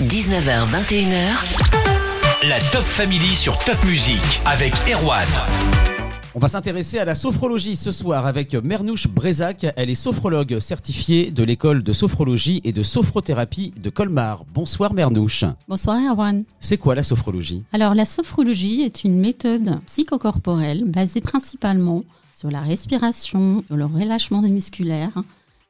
19h, 21h. La Top Family sur Top Music avec Erwan. On va s'intéresser à la sophrologie ce soir avec Mernouche Brezac. Elle est sophrologue certifiée de l'école de sophrologie et de sophrothérapie de Colmar. Bonsoir Mernouche. Bonsoir Erwan. C'est quoi la sophrologie? Alors la sophrologie est une méthode psychocorporelle basée principalement sur la respiration, sur le relâchement musculaire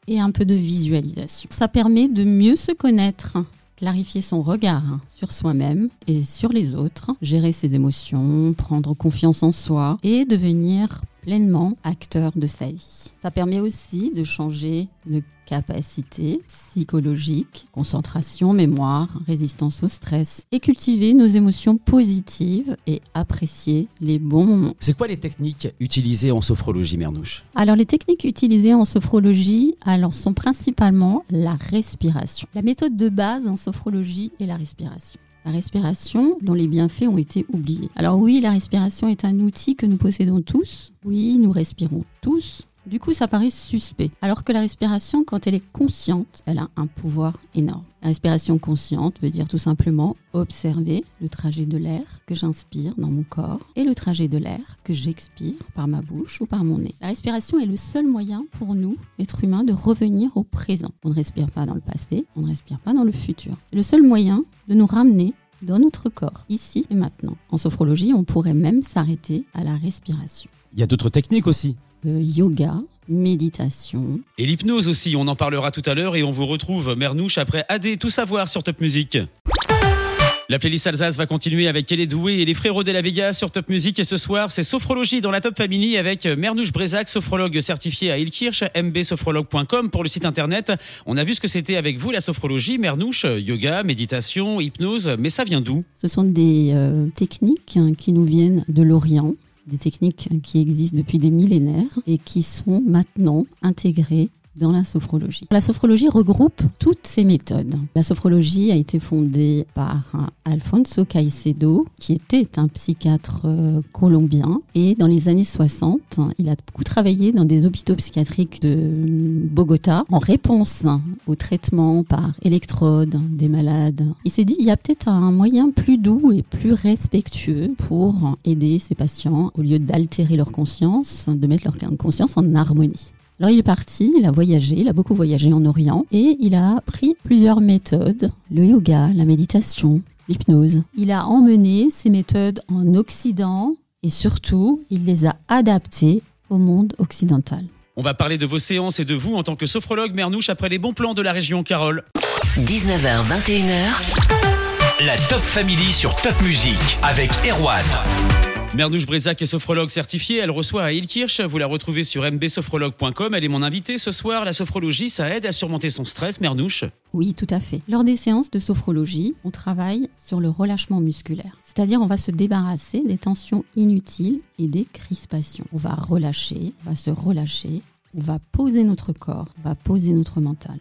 et un peu de visualisation. Ça permet de mieux se connaître, clarifier son regard sur soi-même et sur les autres, gérer ses émotions, prendre confiance en soi et devenir pleinement acteur de sa vie. Ça permet aussi de changer de capacité psychologique, concentration, mémoire, résistance au stress et cultiver nos émotions positives et apprécier les bons moments. C'est quoi les techniques utilisées en sophrologie, Mernouche? Alors les techniques utilisées en sophrologie alors, sont principalement la respiration. La méthode de base en sophrologie est la respiration la respiration dont les bienfaits ont été oubliés. Alors oui, la respiration est un outil que nous possédons tous. Oui, nous respirons tous. Du coup, ça paraît suspect. Alors que la respiration, quand elle est consciente, elle a un pouvoir énorme. La respiration consciente veut dire tout simplement observer le trajet de l'air que j'inspire dans mon corps et le trajet de l'air que j'expire par ma bouche ou par mon nez. La respiration est le seul moyen pour nous, êtres humains, de revenir au présent. On ne respire pas dans le passé, on ne respire pas dans le futur. C'est le seul moyen de nous ramener dans notre corps, ici et maintenant. En sophrologie, on pourrait même s'arrêter à la respiration. Il y a d'autres techniques aussi euh, yoga, méditation. Et l'hypnose aussi, on en parlera tout à l'heure et on vous retrouve Mernouche après AD Tout Savoir sur Top Music. La playlist Alsace va continuer avec Elle est et les frérots de la Vega sur Top Music. Et ce soir, c'est Sophrologie dans la Top Family avec Mernouche Brezac, sophrologue certifié à Ilkirch, mbsophrologue.com pour le site internet. On a vu ce que c'était avec vous, la sophrologie, Mernouche, yoga, méditation, hypnose. Mais ça vient d'où? Ce sont des euh, techniques qui nous viennent de l'Orient des techniques qui existent depuis des millénaires et qui sont maintenant intégrées dans la sophrologie. La sophrologie regroupe toutes ces méthodes. La sophrologie a été fondée par Alfonso Caicedo, qui était un psychiatre euh, colombien. Et dans les années 60, il a beaucoup travaillé dans des hôpitaux psychiatriques de Bogota en réponse au traitement par électrode des malades. Il s'est dit, il y a peut-être un moyen plus doux et plus respectueux pour aider ces patients au lieu d'altérer leur conscience, de mettre leur conscience en harmonie. Alors il est parti, il a voyagé, il a beaucoup voyagé en Orient et il a pris plusieurs méthodes, le yoga, la méditation, l'hypnose. Il a emmené ces méthodes en Occident et surtout il les a adaptées au monde occidental. On va parler de vos séances et de vous en tant que sophrologue Mernouche après les bons plans de la région Carole. 19h, 21h. La Top Family sur Top Music avec Erwan. Mernouche Brezac est sophrologue certifiée. Elle reçoit à Ilkirch. Vous la retrouvez sur mbsophrologue.com. Elle est mon invitée ce soir. La sophrologie, ça aide à surmonter son stress, Mernouche Oui, tout à fait. Lors des séances de sophrologie, on travaille sur le relâchement musculaire. C'est-à-dire, on va se débarrasser des tensions inutiles et des crispations. On va relâcher, on va se relâcher, on va poser notre corps, on va poser notre mental.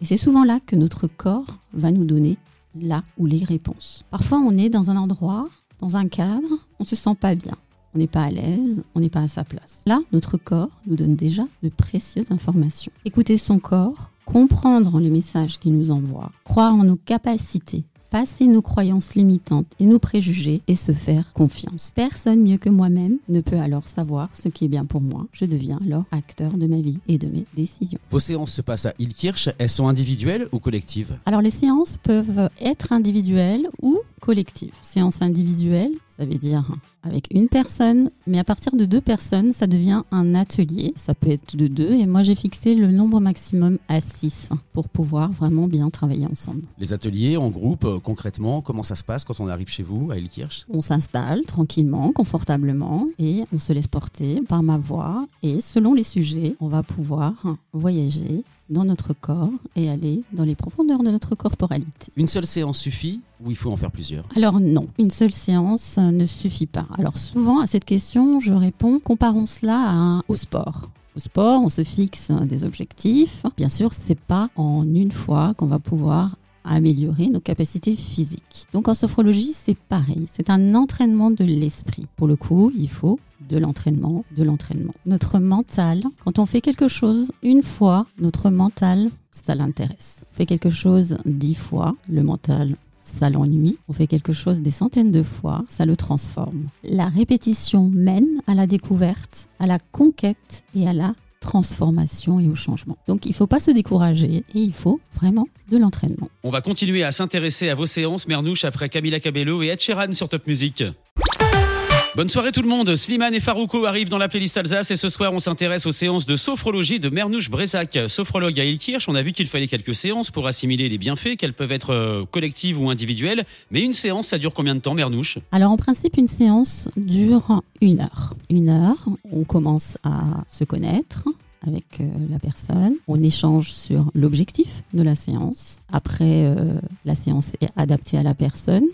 Et c'est souvent là que notre corps va nous donner là ou les réponses. Parfois, on est dans un endroit dans un cadre, on se sent pas bien. On n'est pas à l'aise, on n'est pas à sa place. Là, notre corps nous donne déjà de précieuses informations. Écouter son corps, comprendre les messages qu'il nous envoie, croire en nos capacités, passer nos croyances limitantes et nos préjugés et se faire confiance. Personne mieux que moi-même ne peut alors savoir ce qui est bien pour moi. Je deviens alors acteur de ma vie et de mes décisions. Vos séances se passent à Ilkirch. Elles sont individuelles ou collectives? Alors les séances peuvent être individuelles ou collective. Séance individuelle, ça veut dire avec une personne, mais à partir de deux personnes, ça devient un atelier. Ça peut être de deux, et moi j'ai fixé le nombre maximum à six pour pouvoir vraiment bien travailler ensemble. Les ateliers en groupe, euh, concrètement, comment ça se passe quand on arrive chez vous à Elkirch? On s'installe tranquillement, confortablement, et on se laisse porter par ma voix. Et selon les sujets, on va pouvoir voyager dans notre corps et aller dans les profondeurs de notre corporalité. Une seule séance suffit ou il faut en faire plusieurs? Alors non, une seule séance ne suffit pas. Alors souvent à cette question, je réponds, comparons cela au sport. Au sport, on se fixe des objectifs. Bien sûr, c'est pas en une fois qu'on va pouvoir améliorer nos capacités physiques. Donc en sophrologie, c'est pareil, c'est un entraînement de l'esprit. Pour le coup, il faut de l'entraînement, de l'entraînement. Notre mental, quand on fait quelque chose une fois, notre mental, ça l'intéresse. On fait quelque chose dix fois, le mental, ça l'ennuie. On fait quelque chose des centaines de fois, ça le transforme. La répétition mène à la découverte, à la conquête et à la transformation et au changement. Donc il ne faut pas se décourager et il faut vraiment de l'entraînement. On va continuer à s'intéresser à vos séances Mernouche après Camila Cabello et Ed Sheeran sur Top Music. Bonne soirée tout le monde. Slimane et Farouko arrivent dans la playlist Alsace et ce soir on s'intéresse aux séances de sophrologie de Mernouche Brezac. Sophrologue à Ilkirch, on a vu qu'il fallait quelques séances pour assimiler les bienfaits, qu'elles peuvent être euh, collectives ou individuelles. Mais une séance, ça dure combien de temps Mernouche? Alors en principe une séance dure une heure. Une heure, on commence à se connaître, avec euh, la personne. On échange sur l'objectif de la séance. Après, euh, la séance est adaptée à la personne.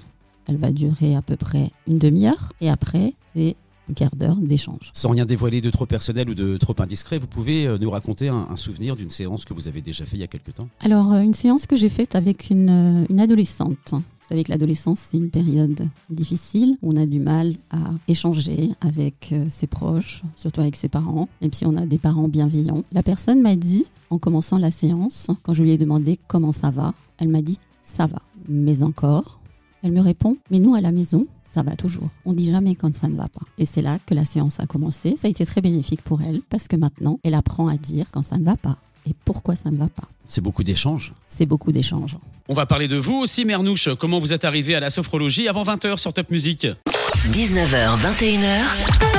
Elle va durer à peu près une demi-heure. Et après, c'est un quart d'heure d'échange. Sans rien dévoiler de trop personnel ou de trop indiscret, vous pouvez euh, nous raconter un, un souvenir d'une séance que vous avez déjà fait il y a quelque temps? Alors, euh, une séance que j'ai faite avec une, euh, une adolescente. Vous savez que l'adolescence, c'est une période difficile. On a du mal à échanger avec ses proches, surtout avec ses parents, même si on a des parents bienveillants. La personne m'a dit, en commençant la séance, quand je lui ai demandé comment ça va, elle m'a dit ça va, mais encore. Elle me répond, mais nous à la maison, ça va toujours. On dit jamais quand ça ne va pas. Et c'est là que la séance a commencé. Ça a été très bénéfique pour elle parce que maintenant, elle apprend à dire quand ça ne va pas et pourquoi ça ne va pas? C'est beaucoup d'échanges. C'est beaucoup d'échanges. On va parler de vous aussi Mernouche. Comment vous êtes arrivé à la sophrologie avant 20h sur Top Music? 19h, 21h,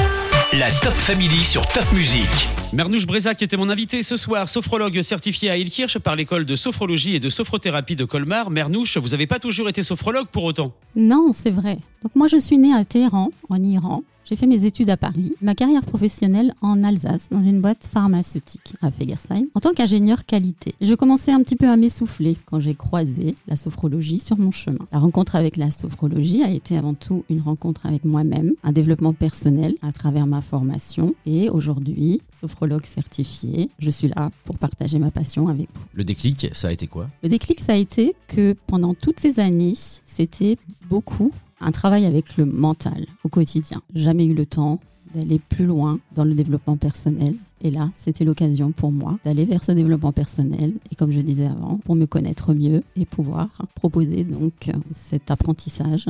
La Top Family sur Top Music. Mernouche Brezac était mon invité ce soir, sophrologue certifié à Ilkirch par l'école de sophrologie et de sophrothérapie de Colmar. Mernouche, vous n'avez pas toujours été sophrologue pour autant? Non, c'est vrai. Donc moi, je suis née à Téhéran, en Iran. J'ai fait mes études à Paris, ma carrière professionnelle en Alsace, dans une boîte pharmaceutique à Fegersheim, en tant qu'ingénieur qualité. Je commençais un petit peu à m'essouffler quand j'ai croisé la sophrologie sur mon chemin. La rencontre avec la sophrologie a été avant tout une rencontre avec moi-même, un développement personnel à travers ma formation. Et aujourd'hui, sophrologue certifié, je suis là pour partager ma passion avec vous. Le déclic, ça a été quoi? Le déclic, ça a été que pendant toutes ces années, c'était beaucoup un travail avec le mental au quotidien. Jamais eu le temps d'aller plus loin dans le développement personnel. Et là, c'était l'occasion pour moi d'aller vers ce développement personnel et comme je disais avant, pour me connaître mieux et pouvoir proposer donc cet apprentissage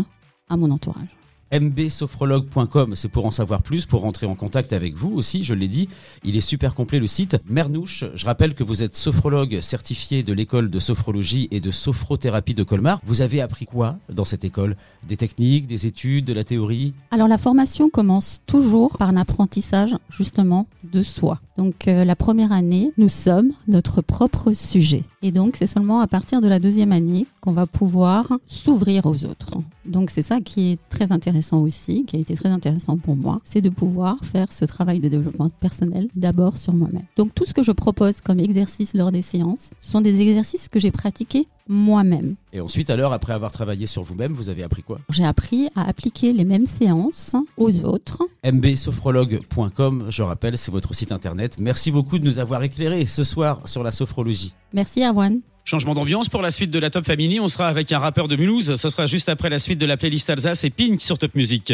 à mon entourage mbsophrologue.com, c'est pour en savoir plus, pour rentrer en contact avec vous aussi, je l'ai dit. Il est super complet le site. Mernouche, je rappelle que vous êtes sophrologue certifié de l'école de sophrologie et de sophrothérapie de Colmar. Vous avez appris quoi dans cette école? Des techniques, des études, de la théorie? Alors la formation commence toujours par un apprentissage justement de soi. Donc euh, la première année, nous sommes notre propre sujet. Et donc c'est seulement à partir de la deuxième année qu'on va pouvoir s'ouvrir aux autres. Donc c'est ça qui est très intéressant aussi, qui a été très intéressant pour moi, c'est de pouvoir faire ce travail de développement personnel d'abord sur moi-même. Donc tout ce que je propose comme exercice lors des séances, ce sont des exercices que j'ai pratiqués moi-même. Et ensuite, alors, après avoir travaillé sur vous-même, vous avez appris quoi? J'ai appris à appliquer les mêmes séances aux autres. mbsophrologue.com, je rappelle, c'est votre site internet. Merci beaucoup de nous avoir éclairé ce soir sur la sophrologie. Merci Erwan. Changement d'ambiance pour la suite de la Top Family. On sera avec un rappeur de Mulhouse. Ce sera juste après la suite de la playlist Alsace et Pink sur Top Music.